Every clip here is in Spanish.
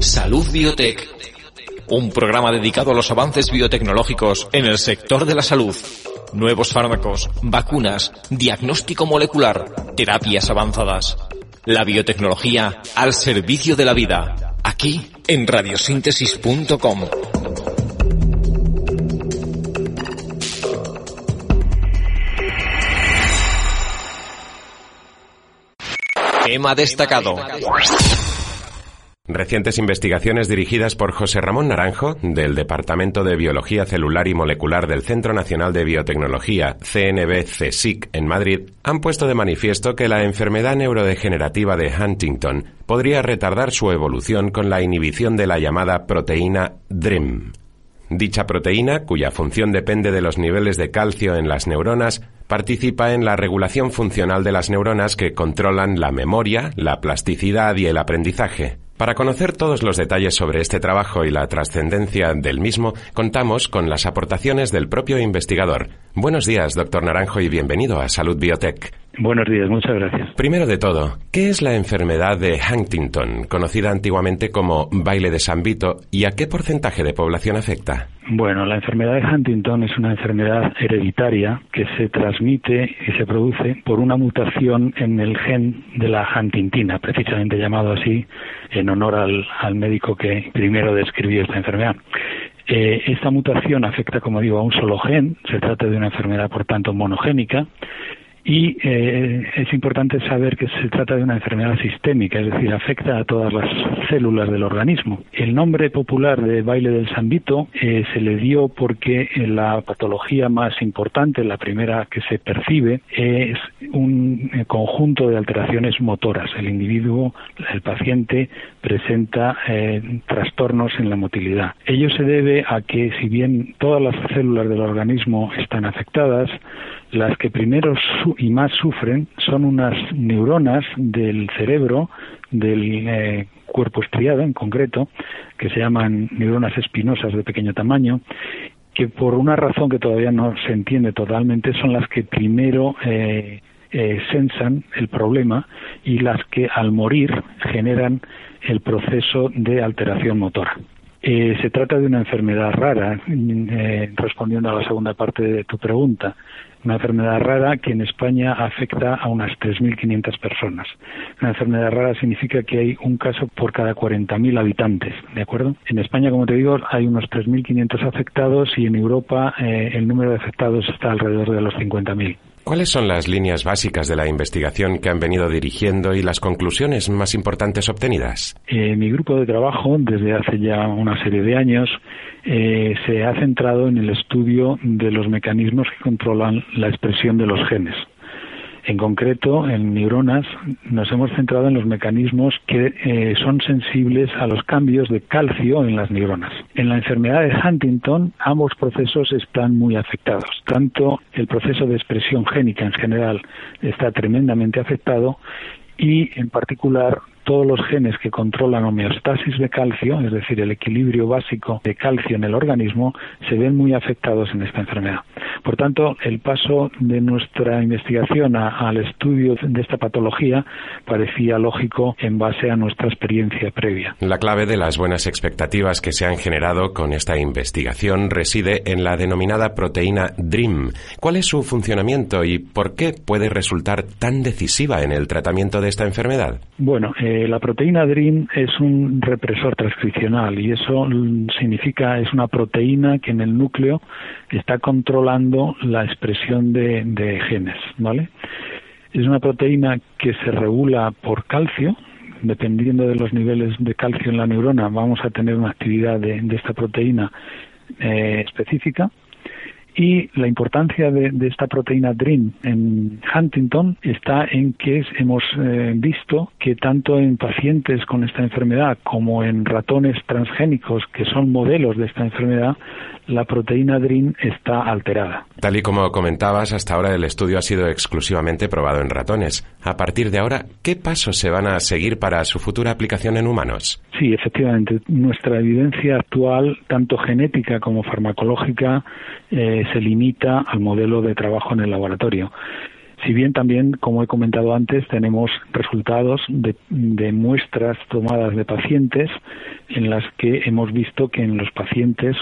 Salud Biotech. Un programa dedicado a los avances biotecnológicos en el sector de la salud. Nuevos fármacos, vacunas, diagnóstico molecular, terapias avanzadas. La biotecnología al servicio de la vida. Aquí en radiosíntesis.com. Tema destacado. Recientes investigaciones dirigidas por José Ramón Naranjo, del Departamento de Biología Celular y Molecular del Centro Nacional de Biotecnología, CNB-CSIC, en Madrid, han puesto de manifiesto que la enfermedad neurodegenerativa de Huntington podría retardar su evolución con la inhibición de la llamada proteína DREAM. Dicha proteína, cuya función depende de los niveles de calcio en las neuronas, participa en la regulación funcional de las neuronas que controlan la memoria, la plasticidad y el aprendizaje. Para conocer todos los detalles sobre este trabajo y la trascendencia del mismo, contamos con las aportaciones del propio investigador. Buenos días, doctor Naranjo, y bienvenido a Salud Biotech. Buenos días, muchas gracias. Primero de todo, ¿qué es la enfermedad de Huntington, conocida antiguamente como baile de San Vito, y a qué porcentaje de población afecta? Bueno, la enfermedad de Huntington es una enfermedad hereditaria que se transmite y se produce por una mutación en el gen de la huntingtina, precisamente llamado así en honor al, al médico que primero describió esta enfermedad. Eh, esta mutación afecta, como digo, a un solo gen, se trata de una enfermedad, por tanto, monogénica, y eh, es importante saber que se trata de una enfermedad sistémica, es decir, afecta a todas las células del organismo. El nombre popular de baile del Sambito eh, se le dio porque la patología más importante, la primera que se percibe, es un eh, conjunto de alteraciones motoras. El individuo, el paciente, presenta trastornos en la motilidad. Ello se debe a que, si bien todas las células del organismo están afectadas, las que primero y más sufren son unas neuronas del cerebro, del eh, cuerpo estriado en concreto, que se llaman neuronas espinosas de pequeño tamaño, que por una razón que todavía no se entiende totalmente son las que primero eh, eh, sensan el problema y las que al morir generan el proceso de alteración motora. Eh, se trata de una enfermedad rara, eh, respondiendo a la segunda parte de tu pregunta. Una enfermedad rara que en España afecta a unas 3.500 personas. Una enfermedad rara significa que hay un caso por cada 40.000 habitantes, ¿de acuerdo? En España, como te digo, hay unos 3.500 afectados y en Europa eh, el número de afectados está alrededor de los 50.000. ¿Cuáles son las líneas básicas de la investigación que han venido dirigiendo y las conclusiones más importantes obtenidas? Eh, mi grupo de trabajo, desde hace ya una serie de años, eh, se ha centrado en el estudio de los mecanismos que controlan la expresión de los genes. En concreto, en neuronas nos hemos centrado en los mecanismos que eh, son sensibles a los cambios de calcio en las neuronas. En la enfermedad de Huntington, ambos procesos están muy afectados. Tanto el proceso de expresión génica en general está tremendamente afectado y, en particular, todos los genes que controlan homeostasis de calcio, es decir, el equilibrio básico de calcio en el organismo, se ven muy afectados en esta enfermedad. Por tanto, el paso de nuestra investigación al estudio de esta patología parecía lógico en base a nuestra experiencia previa. La clave de las buenas expectativas que se han generado con esta investigación reside en la denominada proteína DREAM. ¿Cuál es su funcionamiento y por qué puede resultar tan decisiva en el tratamiento de esta enfermedad? Bueno, eh, la proteína DRIN es un represor transcripcional y eso significa es una proteína que en el núcleo está controlando la expresión de, genes, ¿vale? Es una proteína que se regula por calcio, dependiendo de los niveles de calcio en la neurona, vamos a tener una actividad de, esta proteína eh, específica Y la importancia de, esta proteína DRIN en Huntington está en que hemos eh, visto que tanto en pacientes con esta enfermedad como en ratones transgénicos que son modelos de esta enfermedad, la proteína DRIN está alterada. Tal y como comentabas, hasta ahora el estudio ha sido exclusivamente probado en ratones. A partir de ahora, ¿qué pasos se van a seguir para su futura aplicación en humanos? Sí, efectivamente. Nuestra evidencia actual, tanto genética como farmacológica, eh, se limita al modelo de trabajo en el laboratorio. Si bien también, como he comentado antes, tenemos resultados de, muestras tomadas de pacientes en las que hemos visto que en los pacientes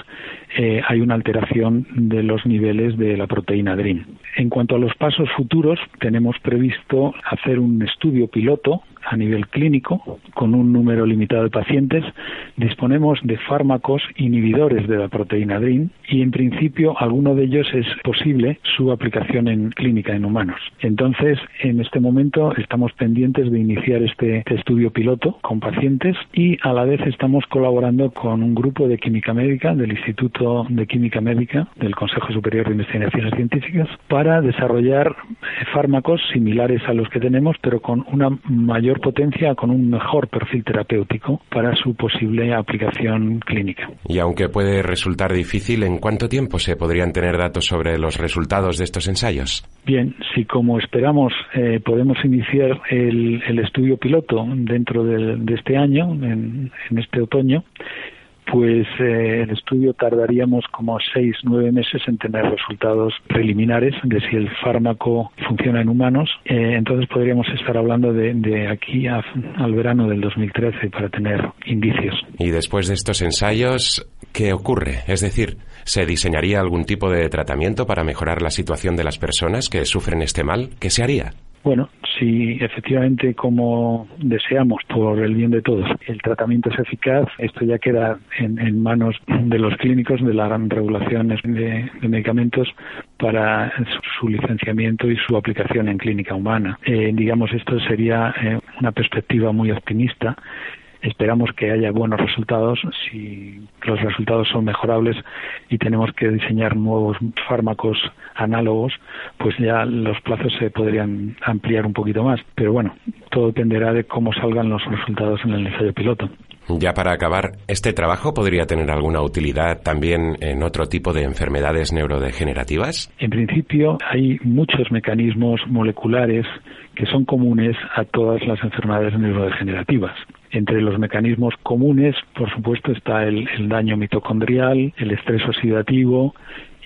eh, hay una alteración de los niveles de la proteína DRIN. En cuanto a los pasos futuros, tenemos previsto hacer un estudio piloto a nivel clínico con un número limitado de pacientes. Disponemos de fármacos inhibidores de la proteína DRIN y en principio alguno de ellos es posible su aplicación en clínica en humanos. Entonces, en este momento estamos pendientes de iniciar este estudio piloto con pacientes y a la vez estamos colaborando con un grupo de química médica del Instituto de Química Médica del Consejo Superior de Investigaciones Científicas para desarrollar fármacos similares a los que tenemos pero con una mayor potencia con un mejor perfil terapéutico para su posible aplicación clínica. Y aunque puede resultar difícil, ¿en cuánto tiempo se podrían tener datos sobre los resultados de estos ensayos? Bien, si como esperamos eh, podemos iniciar el, estudio piloto dentro de, este año, en este otoño, pues eh, el estudio tardaríamos como seis, nueve meses en tener resultados preliminares de si el fármaco funciona en humanos. Eh, entonces podríamos estar hablando de, aquí al verano del 2013 para tener indicios. Y después de estos ensayos, ¿qué ocurre? Es decir, ¿se diseñaría algún tipo de tratamiento para mejorar la situación de las personas que sufren este mal? ¿Qué se haría? Bueno, si efectivamente, como deseamos, por el bien de todos, el tratamiento es eficaz, esto ya queda en, manos de los clínicos, de las regulaciones de, medicamentos para su, licenciamiento y su aplicación en clínica humana. Eh, digamos, esto sería eh, una perspectiva muy optimista esperamos que haya buenos resultados. Si los resultados son mejorables y tenemos que diseñar nuevos fármacos análogos, pues ya los plazos se podrían ampliar un poquito más. Pero bueno, todo dependerá de cómo salgan los resultados en el ensayo piloto. Ya para acabar, ¿este trabajo podría tener alguna utilidad también en otro tipo de enfermedades neurodegenerativas? En principio, hay muchos mecanismos moleculares que son comunes a todas las enfermedades neurodegenerativas. Entre los mecanismos comunes, por supuesto, está el, daño mitocondrial, el estrés oxidativo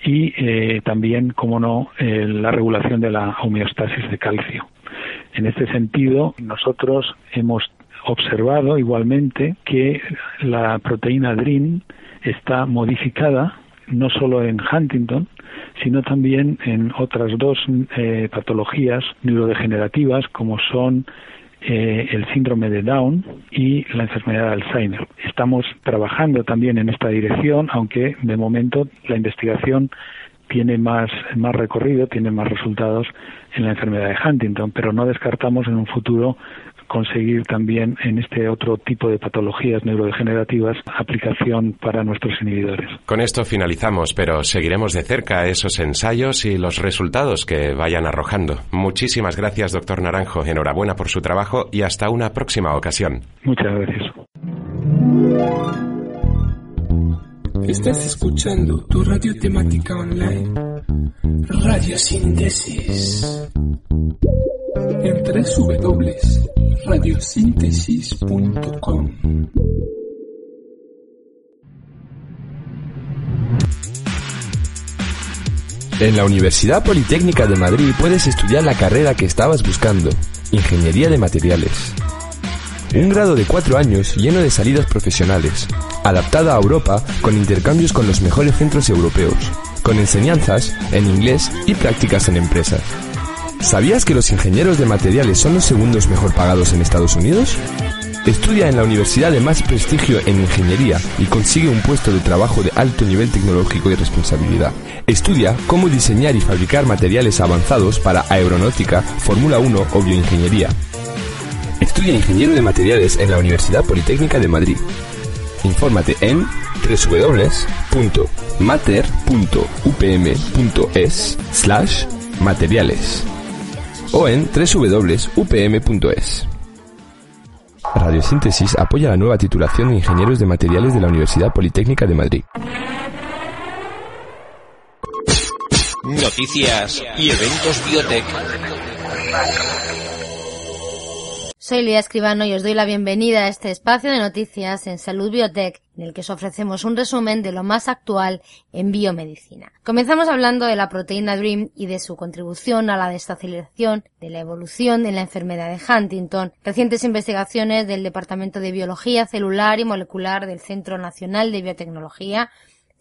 y eh, también, como no, eh, la regulación de la homeostasis de calcio. En este sentido, nosotros hemos observado igualmente que la proteína DRIN está modificada no solo en Huntington, sino también en otras dos eh, patologías neurodegenerativas como son eh, el síndrome de Down y la enfermedad de Alzheimer. Estamos trabajando también en esta dirección, aunque de momento la investigación tiene más, más recorrido, tiene más resultados en la enfermedad de Huntington, pero no descartamos en un futuro conseguir también en este otro tipo de patologías neurodegenerativas aplicación para nuestros inhibidores. Con esto finalizamos, pero seguiremos de cerca esos ensayos y los resultados que vayan arrojando. Muchísimas gracias, doctor Naranjo. Enhorabuena por su trabajo y hasta una próxima ocasión. Muchas gracias. Estás escuchando tu radio temática online. Radio Síntesis. En www.radiosíntesis.com. En la Universidad Politécnica de Madrid puedes estudiar la carrera que estabas buscando, Ingeniería de Materiales. Un grado de cuatro años lleno de salidas profesionales, adaptada a Europa con intercambios con los mejores centros europeos, con enseñanzas en inglés y prácticas en empresas. ¿Sabías que los ingenieros de materiales son los segundos mejor pagados en Estados Unidos? Estudia en la universidad de más prestigio en ingeniería y consigue un puesto de trabajo de alto nivel tecnológico y responsabilidad. Estudia cómo diseñar y fabricar materiales avanzados para aeronáutica, Fórmula 1 o bioingeniería. Estudia ingeniero de materiales en la Universidad Politécnica de Madrid. Infórmate en www.mater.upm.es slash materiales o en www.upm.es. Radiosíntesis apoya la nueva titulación de ingenieros de materiales de la Universidad Politécnica de Madrid. Noticias y eventos Biotech. Soy Lidia Escribano y os doy la bienvenida a este espacio de noticias en Salud Biotech, en el que os ofrecemos un resumen de lo más actual en biomedicina. Comenzamos hablando de la proteína DREAM y de su contribución a la desaceleración de la evolución en la enfermedad de Huntington. Recientes investigaciones del Departamento de Biología Celular y Molecular del Centro Nacional de Biotecnología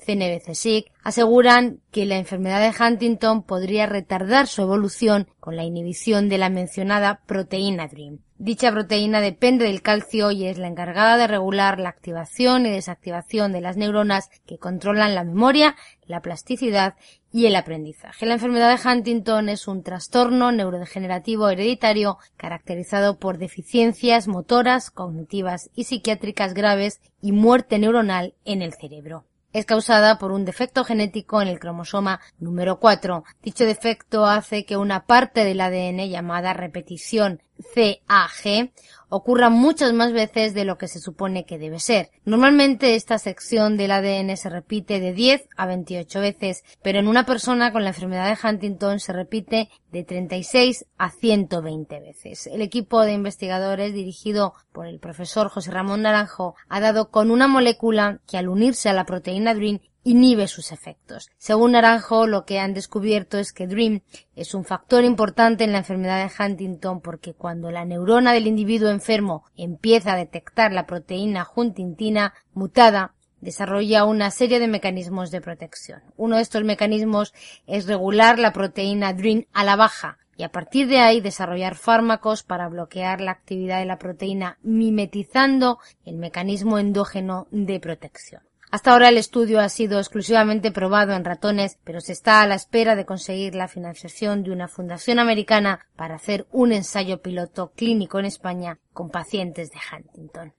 CNBC-SIC, aseguran que la enfermedad de Huntington podría retardar su evolución con la inhibición de la mencionada proteína DREAM. Dicha proteína depende del calcio y es la encargada de regular la activación y desactivación de las neuronas que controlan la memoria, la plasticidad y el aprendizaje. La enfermedad de Huntington es un trastorno neurodegenerativo hereditario caracterizado por deficiencias motoras, cognitivas y psiquiátricas graves y muerte neuronal en el cerebro es causada por un defecto genético en el cromosoma número 4. Dicho defecto hace que una parte del ADN llamada repetición CAG ocurra muchas más veces de lo que se supone que debe ser. Normalmente esta sección del ADN se repite de 10 a 28 veces, pero en una persona con la enfermedad de Huntington se repite de 36 a 120 veces. El equipo de investigadores dirigido por el profesor José Ramón Naranjo ha dado con una molécula que al unirse a la proteína DRIN inhibe sus efectos. Según Naranjo, lo que han descubierto es que DREAM es un factor importante en la enfermedad de Huntington porque cuando la neurona del individuo enfermo empieza a detectar la proteína huntingtina mutada, desarrolla una serie de mecanismos de protección. Uno de estos mecanismos es regular la proteína DREAM a la baja y a partir de ahí desarrollar fármacos para bloquear la actividad de la proteína mimetizando el mecanismo endógeno de protección. Hasta ahora el estudio ha sido exclusivamente probado en ratones, pero se está a la espera de conseguir la financiación de una fundación americana para hacer un ensayo piloto clínico en España con pacientes de Huntington.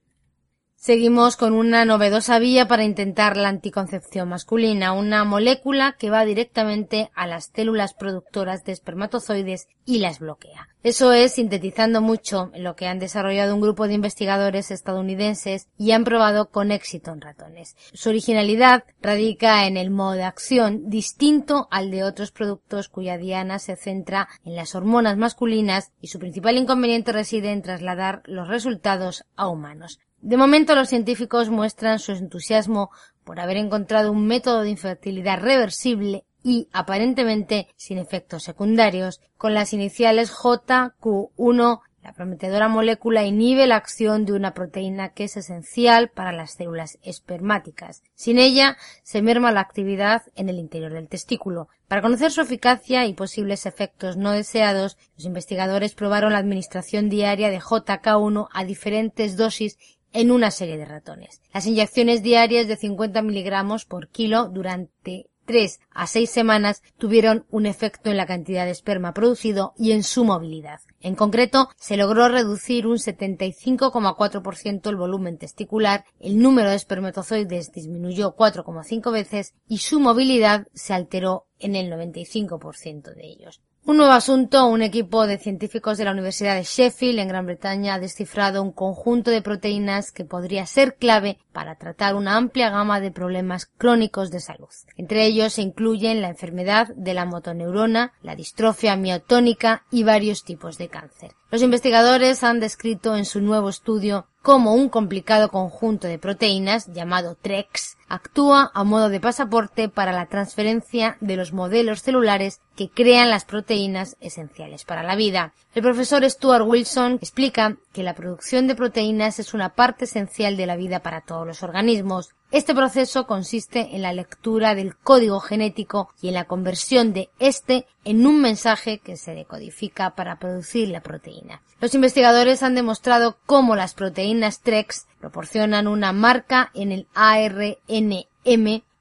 Seguimos con una novedosa vía para intentar la anticoncepción masculina, una molécula que va directamente a las células productoras de espermatozoides y las bloquea. Eso es sintetizando mucho lo que han desarrollado un grupo de investigadores estadounidenses y han probado con éxito en ratones. Su originalidad radica en el modo de acción distinto al de otros productos cuya diana se centra en las hormonas masculinas y su principal inconveniente reside en trasladar los resultados a humanos. De momento los científicos muestran su entusiasmo por haber encontrado un método de infertilidad reversible y aparentemente sin efectos secundarios. Con las iniciales JQ1, la prometedora molécula inhibe la acción de una proteína que es esencial para las células espermáticas. Sin ella, se merma la actividad en el interior del testículo. Para conocer su eficacia y posibles efectos no deseados, los investigadores probaron la administración diaria de JK1 a diferentes dosis en una serie de ratones. Las inyecciones diarias de 50 miligramos por kilo durante 3 a 6 semanas tuvieron un efecto en la cantidad de esperma producido y en su movilidad. En concreto, se logró reducir un 75,4% el volumen testicular, el número de espermatozoides disminuyó 4,5 veces y su movilidad se alteró en el 95% de ellos. Un nuevo asunto, un equipo de científicos de la Universidad de Sheffield en Gran Bretaña ha descifrado un conjunto de proteínas que podría ser clave para tratar una amplia gama de problemas crónicos de salud. Entre ellos se incluyen la enfermedad de la motoneurona, la distrofia miotónica y varios tipos de cáncer. Los investigadores han descrito en su nuevo estudio cómo un complicado conjunto de proteínas llamado TREX actúa a modo de pasaporte para la transferencia de los modelos celulares que crean las proteínas esenciales para la vida. El profesor Stuart Wilson explica que la producción de proteínas es una parte esencial de la vida para todos los organismos. Este proceso consiste en la lectura del código genético y en la conversión de este en un mensaje que se decodifica para producir la proteína. Los investigadores han demostrado cómo las proteínas TREX proporcionan una marca en el ARNM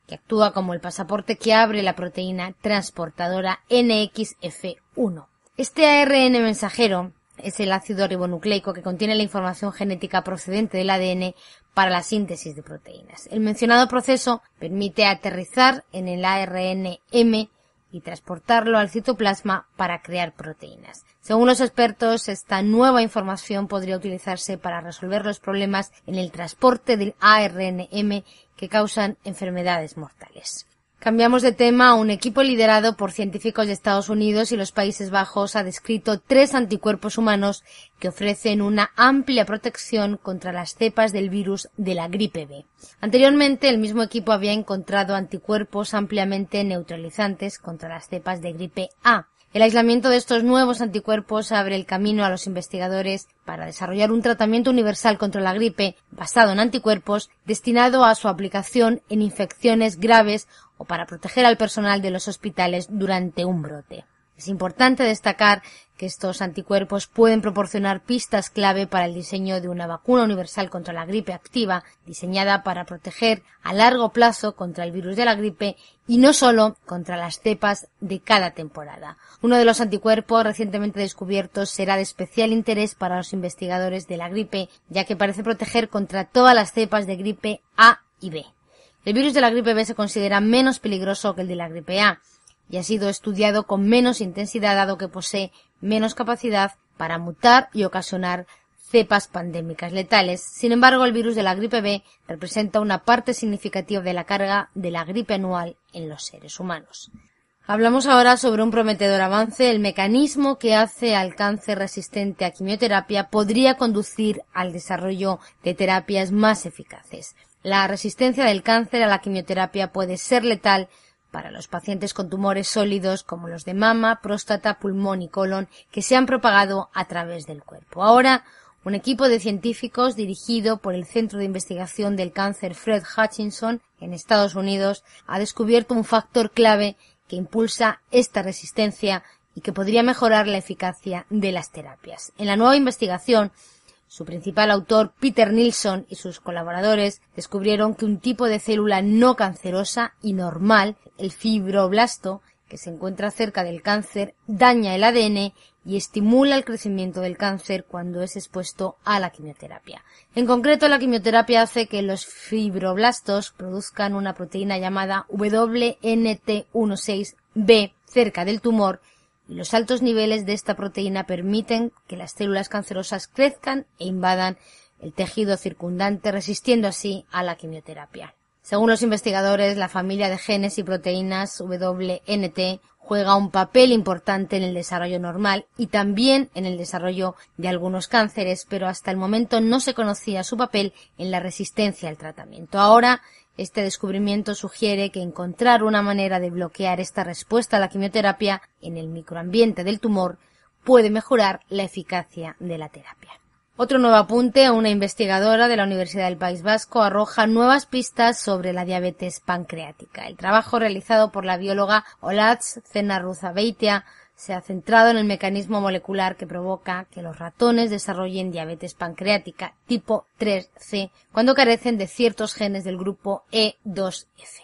que actúa como el pasaporte que abre la proteína transportadora NXF1. Este ARN mensajero es el ácido ribonucleico que contiene la información genética procedente del ADN para la síntesis de proteínas. El mencionado proceso permite aterrizar en el ARN-M y transportarlo al citoplasma para crear proteínas. Según los expertos, esta nueva información podría utilizarse para resolver los problemas en el transporte del ARN-M que causan enfermedades mortales. Cambiamos de tema. Un equipo liderado por científicos de Estados Unidos y los Países Bajos ha descrito tres anticuerpos humanos que ofrecen una amplia protección contra las cepas del virus de la gripe B. Anteriormente, el mismo equipo había encontrado anticuerpos ampliamente neutralizantes contra las cepas de gripe A. El aislamiento de estos nuevos anticuerpos abre el camino a los investigadores para desarrollar un tratamiento universal contra la gripe basado en anticuerpos destinado a su aplicación en infecciones graves o para proteger al personal de los hospitales durante un brote. Es importante destacar que estos anticuerpos pueden proporcionar pistas clave para el diseño de una vacuna universal contra la gripe activa, diseñada para proteger a largo plazo contra el virus de la gripe y no solo contra las cepas de cada temporada. Uno de los anticuerpos recientemente descubiertos será de especial interés para los investigadores de la gripe, ya que parece proteger contra todas las cepas de gripe A y B. El virus de la gripe B se considera menos peligroso que el de la gripe A y ha sido estudiado con menos intensidad dado que posee menos capacidad para mutar y ocasionar cepas pandémicas letales. Sin embargo, el virus de la gripe B representa una parte significativa de la carga de la gripe anual en los seres humanos. Hablamos ahora sobre un prometedor avance. El mecanismo que hace al cáncer resistente a quimioterapia podría conducir al desarrollo de terapias más eficaces. La resistencia del cáncer a la quimioterapia puede ser letal para los pacientes con tumores sólidos como los de mama, próstata, pulmón y colon que se han propagado a través del cuerpo. Ahora, un equipo de científicos dirigido por el Centro de Investigación del Cáncer Fred Hutchinson en Estados Unidos ha descubierto un factor clave que impulsa esta resistencia y que podría mejorar la eficacia de las terapias. En la nueva investigación su principal autor, Peter Nilsson, y sus colaboradores descubrieron que un tipo de célula no cancerosa y normal, el fibroblasto, que se encuentra cerca del cáncer, daña el ADN y estimula el crecimiento del cáncer cuando es expuesto a la quimioterapia. En concreto, la quimioterapia hace que los fibroblastos produzcan una proteína llamada WNT16B cerca del tumor los altos niveles de esta proteína permiten que las células cancerosas crezcan e invadan el tejido circundante, resistiendo así a la quimioterapia. Según los investigadores, la familia de genes y proteínas WNT juega un papel importante en el desarrollo normal y también en el desarrollo de algunos cánceres, pero hasta el momento no se conocía su papel en la resistencia al tratamiento. Ahora este descubrimiento sugiere que encontrar una manera de bloquear esta respuesta a la quimioterapia en el microambiente del tumor puede mejorar la eficacia de la terapia. Otro nuevo apunte, una investigadora de la Universidad del País Vasco arroja nuevas pistas sobre la diabetes pancreática. El trabajo realizado por la bióloga Olatz Zenarruzabeitia se ha centrado en el mecanismo molecular que provoca que los ratones desarrollen diabetes pancreática tipo 3C cuando carecen de ciertos genes del grupo E2F.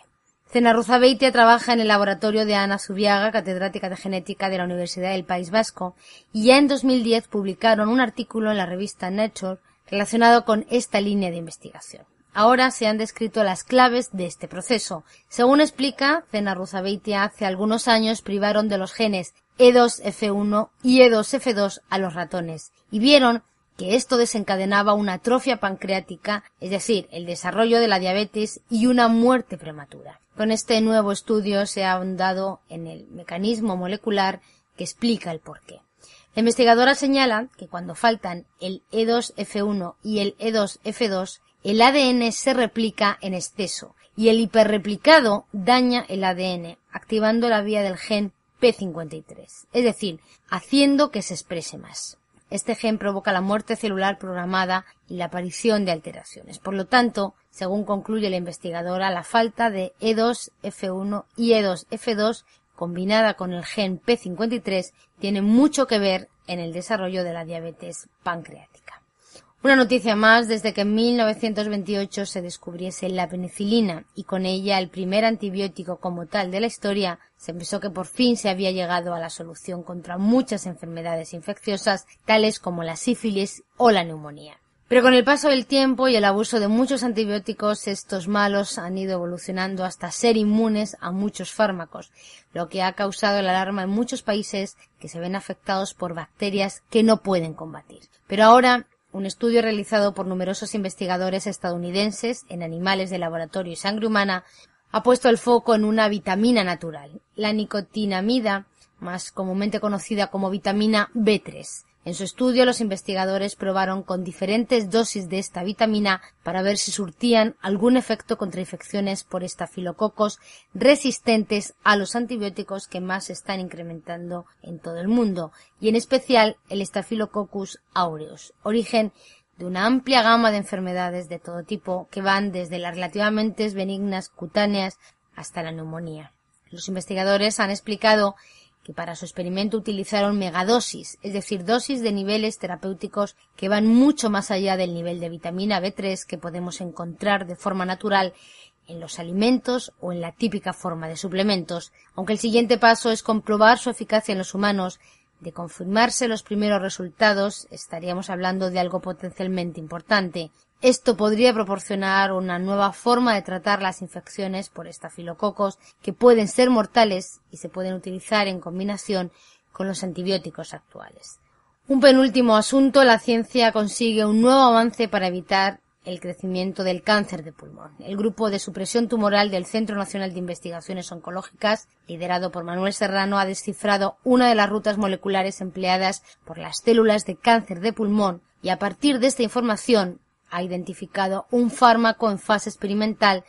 Zenarruzabeitia trabaja en el laboratorio de Ana Zubiaga, catedrática de genética de la Universidad del País Vasco, y ya en 2010 publicaron un artículo en la revista Nature relacionado con esta línea de investigación. Ahora se han descrito las claves de este proceso. Según explica, Zenarruzabeitia hace algunos años privaron de los genes e2F1 y E2F2 a los ratones y vieron que esto desencadenaba una atrofia pancreática, es decir, el desarrollo de la diabetes y una muerte prematura. Con este nuevo estudio se ha ahondado en el mecanismo molecular que explica el porqué. La investigadora señala que cuando faltan el E2F1 y el E2F2, el ADN se replica en exceso y el hiperreplicado daña el ADN, activando la vía del gen P53, es decir, haciendo que se exprese más. Este gen provoca la muerte celular programada y la aparición de alteraciones. Por lo tanto, según concluye la investigadora, la falta de E2F1 y E2F2 combinada con el gen P53 tiene mucho que ver en el desarrollo de la diabetes pancreática. Una noticia más desde que en 1928 se descubriese la penicilina y con ella el primer antibiótico como tal de la historia, se pensó que por fin se había llegado a la solución contra muchas enfermedades infecciosas tales como la sífilis o la neumonía. Pero con el paso del tiempo y el abuso de muchos antibióticos, estos malos han ido evolucionando hasta ser inmunes a muchos fármacos, lo que ha causado la alarma en muchos países que se ven afectados por bacterias que no pueden combatir. Pero ahora un estudio realizado por numerosos investigadores estadounidenses en animales de laboratorio y sangre humana ha puesto el foco en una vitamina natural, la nicotinamida, más comúnmente conocida como vitamina B3, en su estudio, los investigadores probaron con diferentes dosis de esta vitamina para ver si surtían algún efecto contra infecciones por estafilococos resistentes a los antibióticos que más se están incrementando en todo el mundo, y en especial el Staphylococcus aureus, origen de una amplia gama de enfermedades de todo tipo que van desde las relativamente benignas cutáneas hasta la neumonía. Los investigadores han explicado que para su experimento utilizaron megadosis, es decir, dosis de niveles terapéuticos que van mucho más allá del nivel de vitamina B3 que podemos encontrar de forma natural en los alimentos o en la típica forma de suplementos, aunque el siguiente paso es comprobar su eficacia en los humanos. De confirmarse los primeros resultados, estaríamos hablando de algo potencialmente importante. Esto podría proporcionar una nueva forma de tratar las infecciones por estafilococos que pueden ser mortales y se pueden utilizar en combinación con los antibióticos actuales. Un penúltimo asunto, la ciencia consigue un nuevo avance para evitar el crecimiento del cáncer de pulmón. El grupo de supresión tumoral del Centro Nacional de Investigaciones Oncológicas, liderado por Manuel Serrano, ha descifrado una de las rutas moleculares empleadas por las células de cáncer de pulmón y a partir de esta información ha identificado un fármaco en fase experimental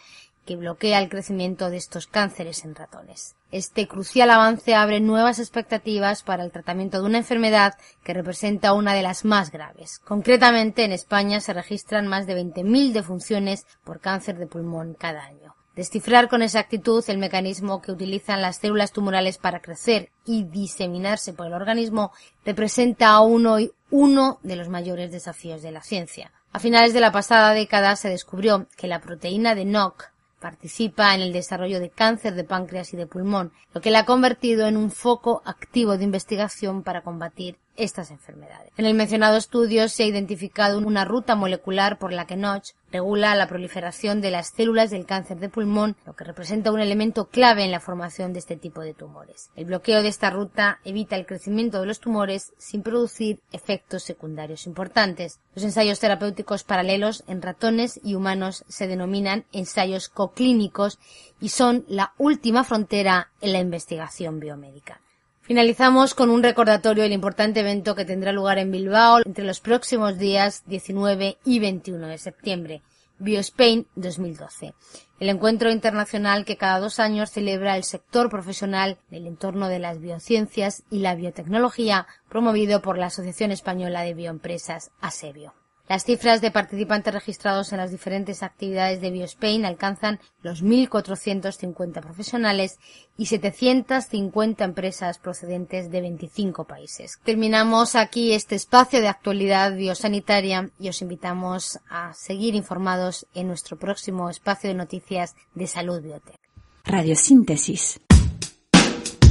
que bloquea el crecimiento de estos cánceres en ratones. Este crucial avance abre nuevas expectativas para el tratamiento de una enfermedad que representa una de las más graves. Concretamente, en España se registran más de 20.000 defunciones por cáncer de pulmón cada año. Descifrar con exactitud el mecanismo que utilizan las células tumorales para crecer y diseminarse por el organismo representa aún hoy uno de los mayores desafíos de la ciencia. A finales de la pasada década se descubrió que la proteína de NOC participa en el desarrollo de cáncer de páncreas y de pulmón, lo que la ha convertido en un foco activo de investigación para combatir estas enfermedades. En el mencionado estudio se ha identificado una ruta molecular por la que Notch regula la proliferación de las células del cáncer de pulmón, lo que representa un elemento clave en la formación de este tipo de tumores. El bloqueo de esta ruta evita el crecimiento de los tumores sin producir efectos secundarios importantes. Los ensayos terapéuticos paralelos en ratones y humanos se denominan ensayos coclínicos y son la última frontera en la investigación biomédica. Finalizamos con un recordatorio del importante evento que tendrá lugar en Bilbao entre los próximos días 19 y 21 de septiembre, BioSpain 2012. El encuentro internacional que cada dos años celebra el sector profesional del entorno de las biociencias y la biotecnología promovido por la Asociación Española de Bioempresas, ASEBIO. Las cifras de participantes registrados en las diferentes actividades de BioSpain alcanzan los 1.450 profesionales y 750 empresas procedentes de 25 países. Terminamos aquí este espacio de actualidad biosanitaria y os invitamos a seguir informados en nuestro próximo espacio de noticias de Salud Biotech.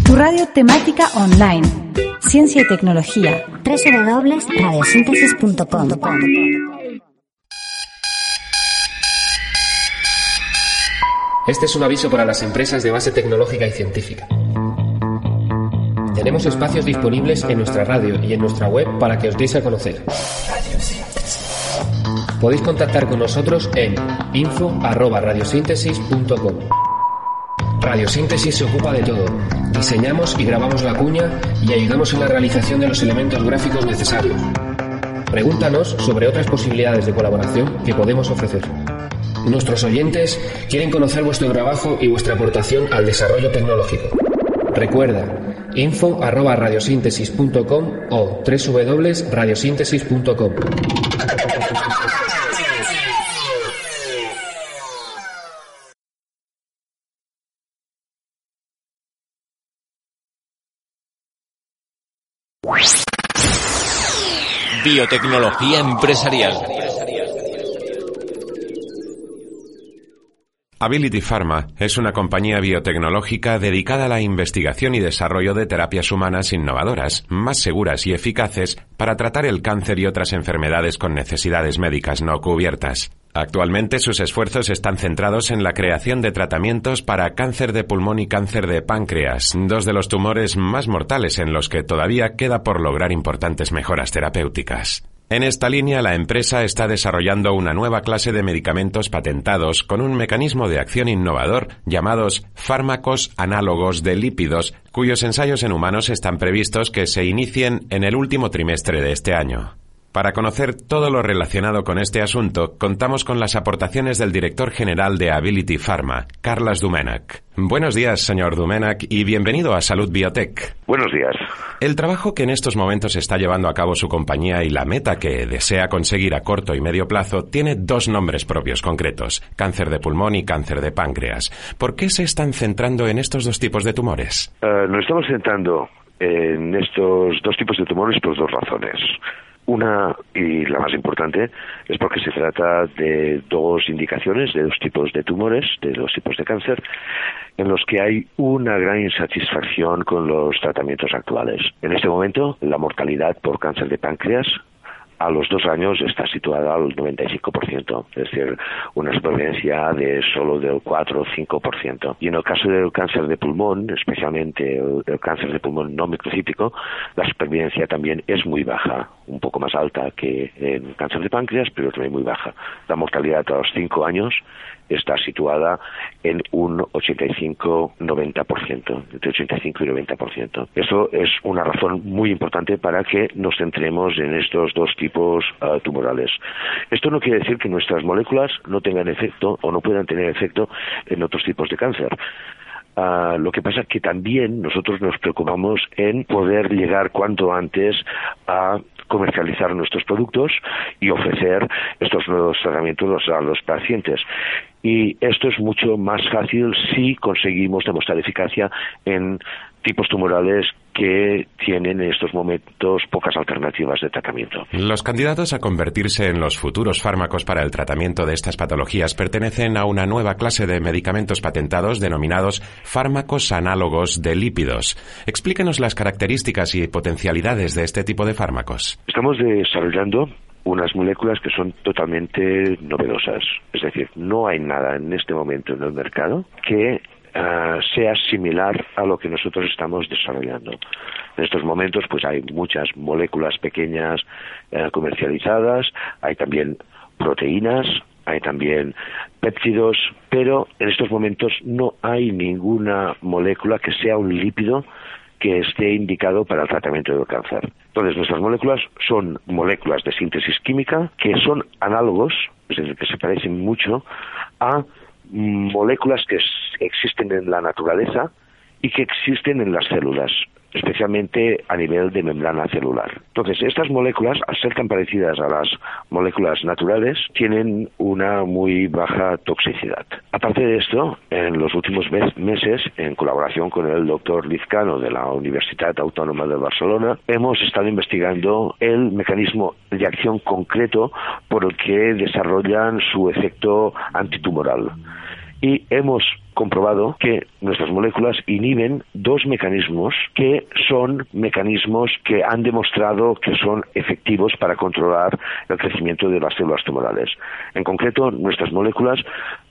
Tu radio temática online. Ciencia y tecnología. www.radiosíntesis.com Este es un aviso para las empresas de base tecnológica y científica. Tenemos espacios disponibles en nuestra radio y en nuestra web para que os deis a conocer. Podéis contactar con nosotros en info@radiosíntesis.com. Radiosíntesis se ocupa de todo. Diseñamos y grabamos la cuña y ayudamos en la realización de los elementos gráficos necesarios. Pregúntanos sobre otras posibilidades de colaboración que podemos ofrecer. Nuestros oyentes quieren conocer vuestro trabajo y vuestra aportación al desarrollo tecnológico. Recuerda, info arroba radiosíntesis.com o www.radiosíntesis.com. Biotecnología empresarial. Ability Pharma es una compañía biotecnológica dedicada a la investigación y desarrollo de terapias humanas innovadoras, más seguras y eficaces para tratar el cáncer y otras enfermedades con necesidades médicas no cubiertas. Actualmente sus esfuerzos están centrados en la creación de tratamientos para cáncer de pulmón y cáncer de páncreas, dos de los tumores más mortales en los que todavía queda por lograr importantes mejoras terapéuticas. En esta línea, la empresa está desarrollando una nueva clase de medicamentos patentados con un mecanismo de acción innovador llamados fármacos análogos de lípidos, cuyos ensayos en humanos están previstos que se inicien en el último trimestre de este año. Para conocer todo lo relacionado con este asunto, contamos con las aportaciones del director general de Ability Pharma, Carlas Dumenac. Buenos días, señor Dumenac, y bienvenido a Salud Biotech. Buenos días. El trabajo que en estos momentos está llevando a cabo su compañía y la meta que desea conseguir a corto y medio plazo tiene dos nombres propios concretos, cáncer de pulmón y cáncer de páncreas. ¿Por qué se están centrando en estos dos tipos de tumores? Uh, nos estamos centrando en estos dos tipos de tumores por dos razones. Una, y la más importante, es porque se trata de dos indicaciones, de dos tipos de tumores, de dos tipos de cáncer, en los que hay una gran insatisfacción con los tratamientos actuales. En este momento, la mortalidad por cáncer de páncreas a los dos años está situada al 95%, es decir, una supervivencia de solo del 4 o 5%. Y en el caso del cáncer de pulmón, especialmente el, cáncer de pulmón no microcítico, la supervivencia también es muy baja, un poco más alta que en cáncer de páncreas, pero también muy baja. La mortalidad a los 5 años está situada en un 85-90%, entre 85 y 90%. Eso es una razón muy importante para que nos centremos en estos dos tipos uh, tumorales. Esto no quiere decir que nuestras moléculas no tengan efecto o no puedan tener efecto en otros tipos de cáncer. Uh, lo que pasa es que también nosotros nos preocupamos en poder llegar cuanto antes a comercializar nuestros productos y ofrecer estos nuevos tratamientos a los pacientes. Y esto es mucho más fácil si conseguimos demostrar eficacia en tipos tumorales que tienen en estos momentos pocas alternativas de tratamiento. Los candidatos a convertirse en los futuros fármacos para el tratamiento de estas patologías pertenecen a una nueva clase de medicamentos patentados denominados fármacos análogos de lípidos. Explíquenos las características y potencialidades de este tipo de fármacos. Estamos desarrollando unas moléculas que son totalmente novedosas. Es decir, no hay nada en este momento en el mercado que uh, sea similar a lo que nosotros estamos desarrollando. En estos momentos, pues hay muchas moléculas pequeñas uh, comercializadas, hay también proteínas, hay también péptidos, pero en estos momentos no hay ninguna molécula que sea un lípido que esté indicado para el tratamiento del cáncer. Entonces, nuestras moléculas son moléculas de síntesis química que son análogos, es decir, que se parecen mucho a moléculas que existen en la naturaleza y que existen en las células especialmente a nivel de membrana celular. Entonces, estas moléculas, al ser tan parecidas a las moléculas naturales, tienen una muy baja toxicidad. Aparte de esto, en los últimos meses, en colaboración con el doctor Lizcano de la Universidad Autónoma de Barcelona, hemos estado investigando el mecanismo de acción concreto por el que desarrollan su efecto antitumoral. Y hemos comprobado que nuestras moléculas inhiben dos mecanismos que son mecanismos que han demostrado que son efectivos para controlar el crecimiento de las células tumorales. En concreto, nuestras moléculas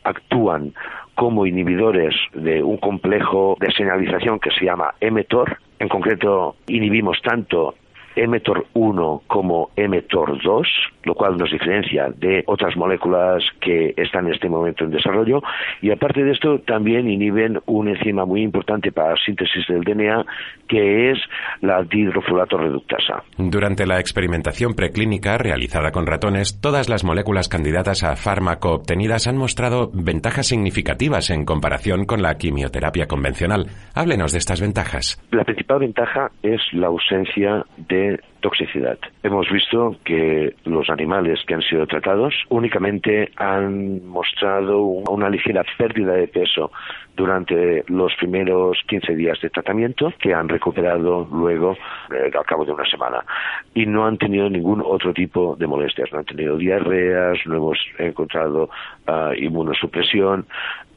actúan como inhibidores de un complejo de señalización que se llama mTOR. En concreto, inhibimos tanto mTOR1 como mTOR2, lo cual nos diferencia de otras moléculas que están en este momento en desarrollo. Y aparte de esto, también inhiben una enzima muy importante para la síntesis del DNA, que es la dihidrofolato reductasa. Durante la experimentación preclínica realizada con ratones, todas las moléculas candidatas a fármaco obtenidas han mostrado ventajas significativas en comparación con la quimioterapia convencional. Háblenos de estas ventajas. La principal ventaja es la ausencia de toxicidad. Hemos visto que los animales que han sido tratados únicamente han mostrado una ligera pérdida de peso durante los primeros 15 días de tratamiento que han recuperado luego eh, al cabo de una semana. Y no han tenido ningún otro tipo de molestias, no han tenido diarreas, no hemos encontrado uh, inmunosupresión,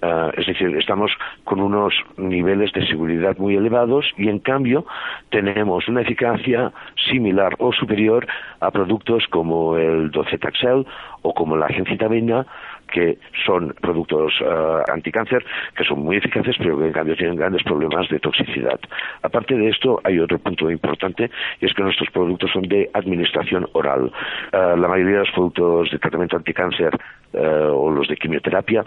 uh, es decir, estamos con unos niveles de seguridad muy elevados y en cambio tenemos una eficacia similar o superior a productos como el docetaxel o como la gencitabina que son productos uh, anticáncer que son muy eficaces pero que en cambio tienen grandes problemas de toxicidad. Aparte de esto hay otro punto importante y es que nuestros productos son de administración oral. Uh, la mayoría de los productos de tratamiento anticáncer uh, o los de quimioterapia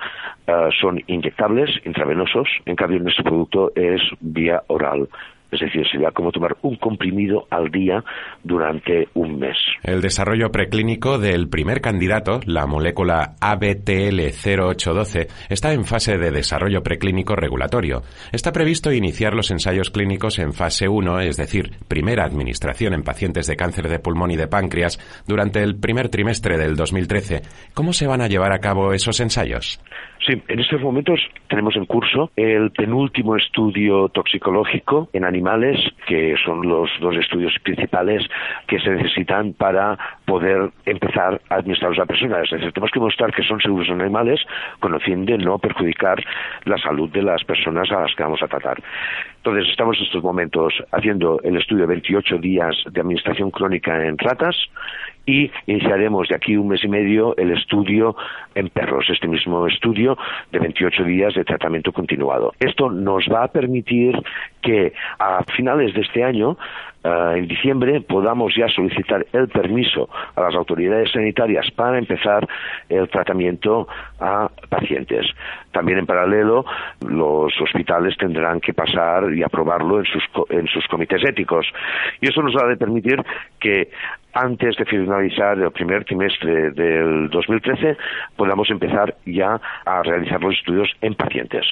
son inyectables, intravenosos, en cambio nuestro producto es vía oral. Es decir, sería como tomar un comprimido al día durante un mes. El desarrollo preclínico del primer candidato, la molécula ABTL0812, está en fase de desarrollo preclínico regulatorio. Está previsto iniciar los ensayos clínicos en fase 1, es decir, primera administración en pacientes de cáncer de pulmón y de páncreas, durante el primer trimestre del 2013. ¿Cómo se van a llevar a cabo esos ensayos? Sí, en estos momentos tenemos en curso el penúltimo estudio toxicológico en animales, que son los dos estudios principales que se necesitan para poder empezar a administrarlos a personas. Es decir, tenemos que mostrar que son seguros animales con el fin de no perjudicar la salud de las personas a las que vamos a tratar. Entonces, estamos en estos momentos haciendo el estudio de 28 días de administración crónica en ratas y iniciaremos de aquí un mes y medio el estudio en perros, este mismo estudio de 28 días de tratamiento continuado. Esto nos va a permitir que a finales de este año Uh, en diciembre podamos ya solicitar el permiso a las autoridades sanitarias para empezar el tratamiento a pacientes. También en paralelo, los hospitales tendrán que pasar y aprobarlo en sus, en sus comités éticos. Y eso nos va a permitir que antes de finalizar el primer trimestre del 2013 podamos empezar ya a realizar los estudios en pacientes.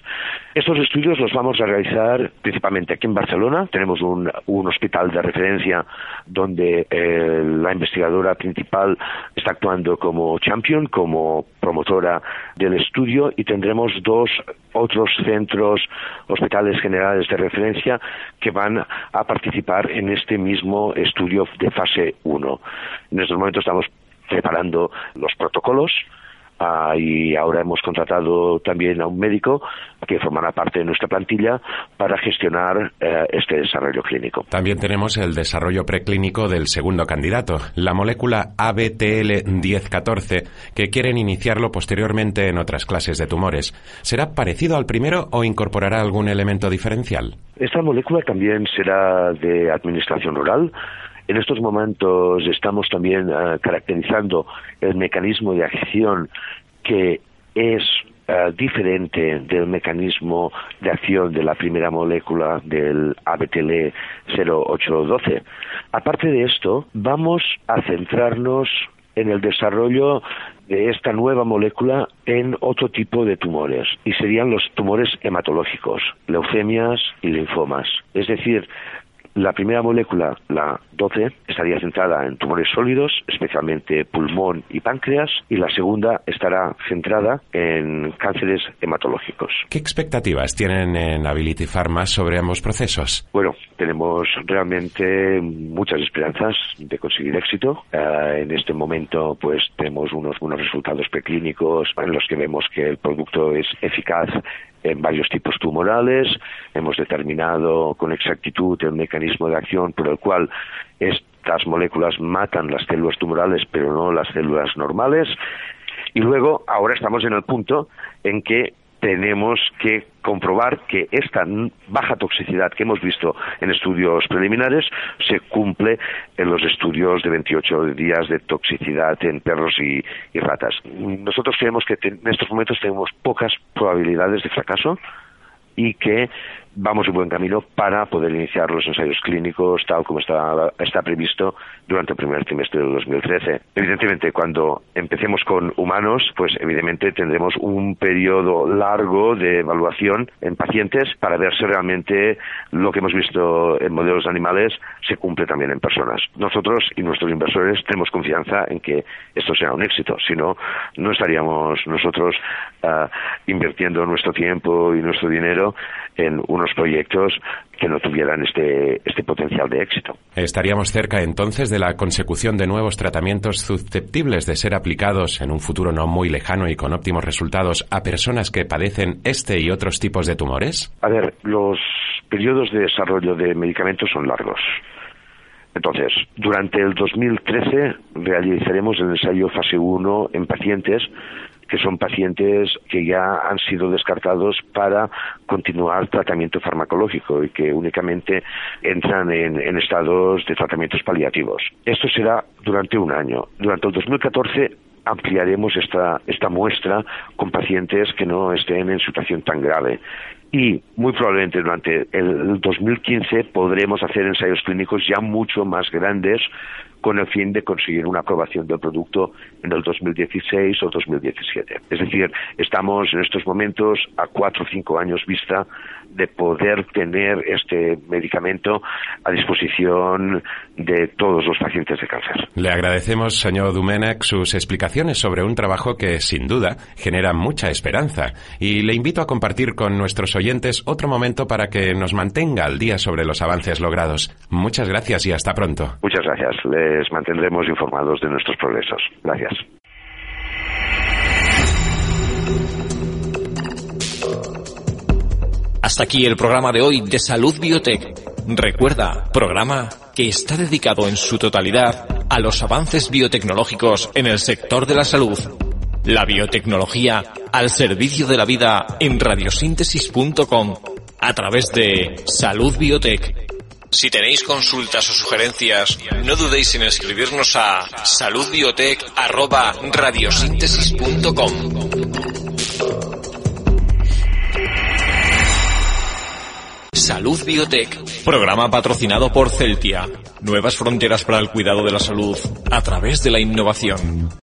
Estos estudios los vamos a realizar principalmente aquí en Barcelona. Tenemos un, un hospital de referencia donde eh, la investigadora principal está actuando como champion, como promotora del estudio y tendremos dos otros centros hospitales generales de referencia que van a participar en este mismo estudio de fase 1. En estos momentos estamos preparando los protocolos Ah, y ahora hemos contratado también a un médico que formará parte de nuestra plantilla para gestionar eh, este desarrollo clínico. También tenemos el desarrollo preclínico del segundo candidato, la molécula ABTL1014, que quieren iniciarlo posteriormente en otras clases de tumores. ¿Será parecido al primero o incorporará algún elemento diferencial? Esta molécula también será de administración oral en estos momentos estamos también eh, caracterizando el mecanismo de acción que es eh, diferente del mecanismo de acción de la primera molécula del ABTL 0812. Aparte de esto, vamos a centrarnos en el desarrollo de esta nueva molécula en otro tipo de tumores, y serían los tumores hematológicos, leucemias y linfomas. Es decir, la primera molécula, la 12, estaría centrada en tumores sólidos, especialmente pulmón y páncreas, y la segunda estará centrada en cánceres hematológicos. ¿Qué expectativas tienen en Ability Pharma sobre ambos procesos? Bueno, tenemos realmente muchas esperanzas de conseguir éxito. Uh, en este momento, pues tenemos unos buenos resultados preclínicos en los que vemos que el producto es eficaz en varios tipos tumorales, hemos determinado con exactitud el mecanismo de acción por el cual estas moléculas matan las células tumorales pero no las células normales. Y luego ahora estamos en el punto en que tenemos que comprobar que esta baja toxicidad que hemos visto en estudios preliminares se cumple en los estudios de 28 días de toxicidad en perros y, ratas. Nosotros creemos que en estos momentos tenemos pocas probabilidades de fracaso y que vamos en buen camino para poder iniciar los ensayos clínicos tal como está, está previsto durante el primer trimestre del 2013. Evidentemente, cuando empecemos con humanos, pues evidentemente tendremos un periodo largo de evaluación en pacientes para ver si realmente lo que hemos visto en modelos animales se cumple también en personas. Nosotros y nuestros inversores tenemos confianza en que esto sea un éxito, si no, no estaríamos nosotros uh, invirtiendo nuestro tiempo y nuestro dinero en unos proyectos que no tuvieran este, este potencial de éxito. Estaríamos cerca entonces de la consecución de nuevos tratamientos susceptibles de ser aplicados en un futuro no muy lejano y con óptimos resultados a personas que padecen este y otros tipos de tumores? A ver, los periodos de desarrollo de medicamentos son largos. Entonces, durante el 2013 realizaremos el ensayo fase 1 en pacientes que son pacientes que ya han sido descartados para continuar tratamiento farmacológico y que únicamente entran en, en estados de tratamientos paliativos. Esto será durante un año. Durante el 2014 ampliaremos esta, esta muestra con pacientes que no estén en situación tan grave y muy probablemente durante el 2015 podremos hacer ensayos clínicos ya mucho más grandes con el fin de conseguir una aprobación del producto en el 2016 o 2017. Es decir, estamos en estos momentos a cuatro o cinco años vista de poder tener este medicamento a disposición de todos los pacientes de cáncer. Le agradecemos, señor Dumenech, sus explicaciones sobre un trabajo que, sin duda, genera mucha esperanza y le invito a compartir con nuestros oyentes otro momento para que nos mantenga al día sobre los avances logrados. Muchas gracias y hasta pronto. Muchas gracias. Les mantendremos informados de nuestros progresos. Gracias. Hasta aquí el programa de hoy de Salud Biotech. Recuerda, programa que está dedicado en su totalidad a los avances biotecnológicos en el sector de la salud. La biotecnología al servicio de la vida en radiosíntesis.com a través de Salud Biotech. Si tenéis consultas o sugerencias, no dudéis en escribirnos a saludbiotech@radiosíntesis.com. Salud Biotech, programa patrocinado por Celtia. Nuevas fronteras para el cuidado de la salud a través de la innovación.